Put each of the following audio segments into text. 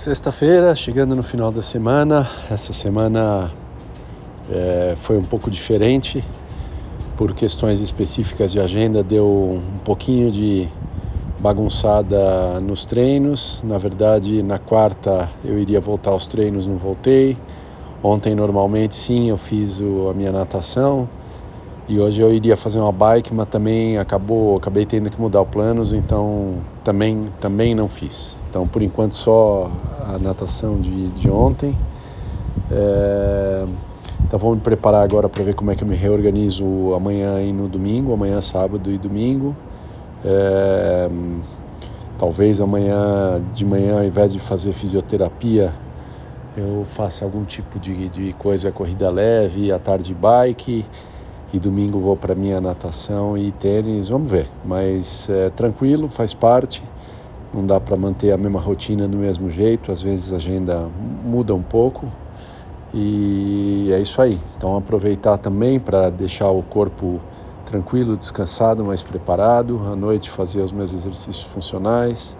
Sexta-feira, chegando no final da semana. Essa semana é, foi um pouco diferente por questões específicas de agenda. Deu um pouquinho de bagunçada nos treinos. Na verdade, na quarta eu iria voltar aos treinos, não voltei. Ontem, normalmente, sim, eu fiz a minha natação. E hoje eu iria fazer uma bike, mas também acabou, acabei tendo que mudar o planos, então também, também não fiz. Então, por enquanto, só a natação de, de ontem. É, então, vamos me preparar agora para ver como é que eu me reorganizo amanhã e no domingo, amanhã, sábado e domingo. É, talvez amanhã de manhã, ao invés de fazer fisioterapia, eu faça algum tipo de, de coisa, corrida leve, à tarde bike e domingo vou para minha natação e tênis, vamos ver. Mas é tranquilo, faz parte. Não dá para manter a mesma rotina do mesmo jeito, às vezes a agenda muda um pouco. E é isso aí. Então aproveitar também para deixar o corpo tranquilo, descansado, mais preparado. À noite fazer os meus exercícios funcionais,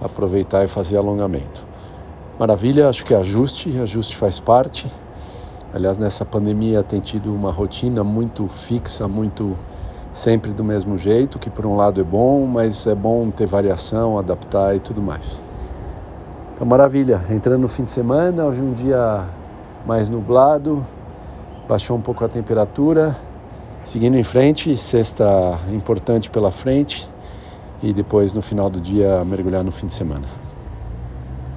aproveitar e fazer alongamento. Maravilha, acho que é ajuste, ajuste faz parte. Aliás, nessa pandemia tem tido uma rotina muito fixa, muito sempre do mesmo jeito, que por um lado é bom, mas é bom ter variação, adaptar e tudo mais. Então, maravilha. Entrando no fim de semana, hoje um dia mais nublado, baixou um pouco a temperatura. Seguindo em frente, sexta importante pela frente e depois no final do dia mergulhar no fim de semana.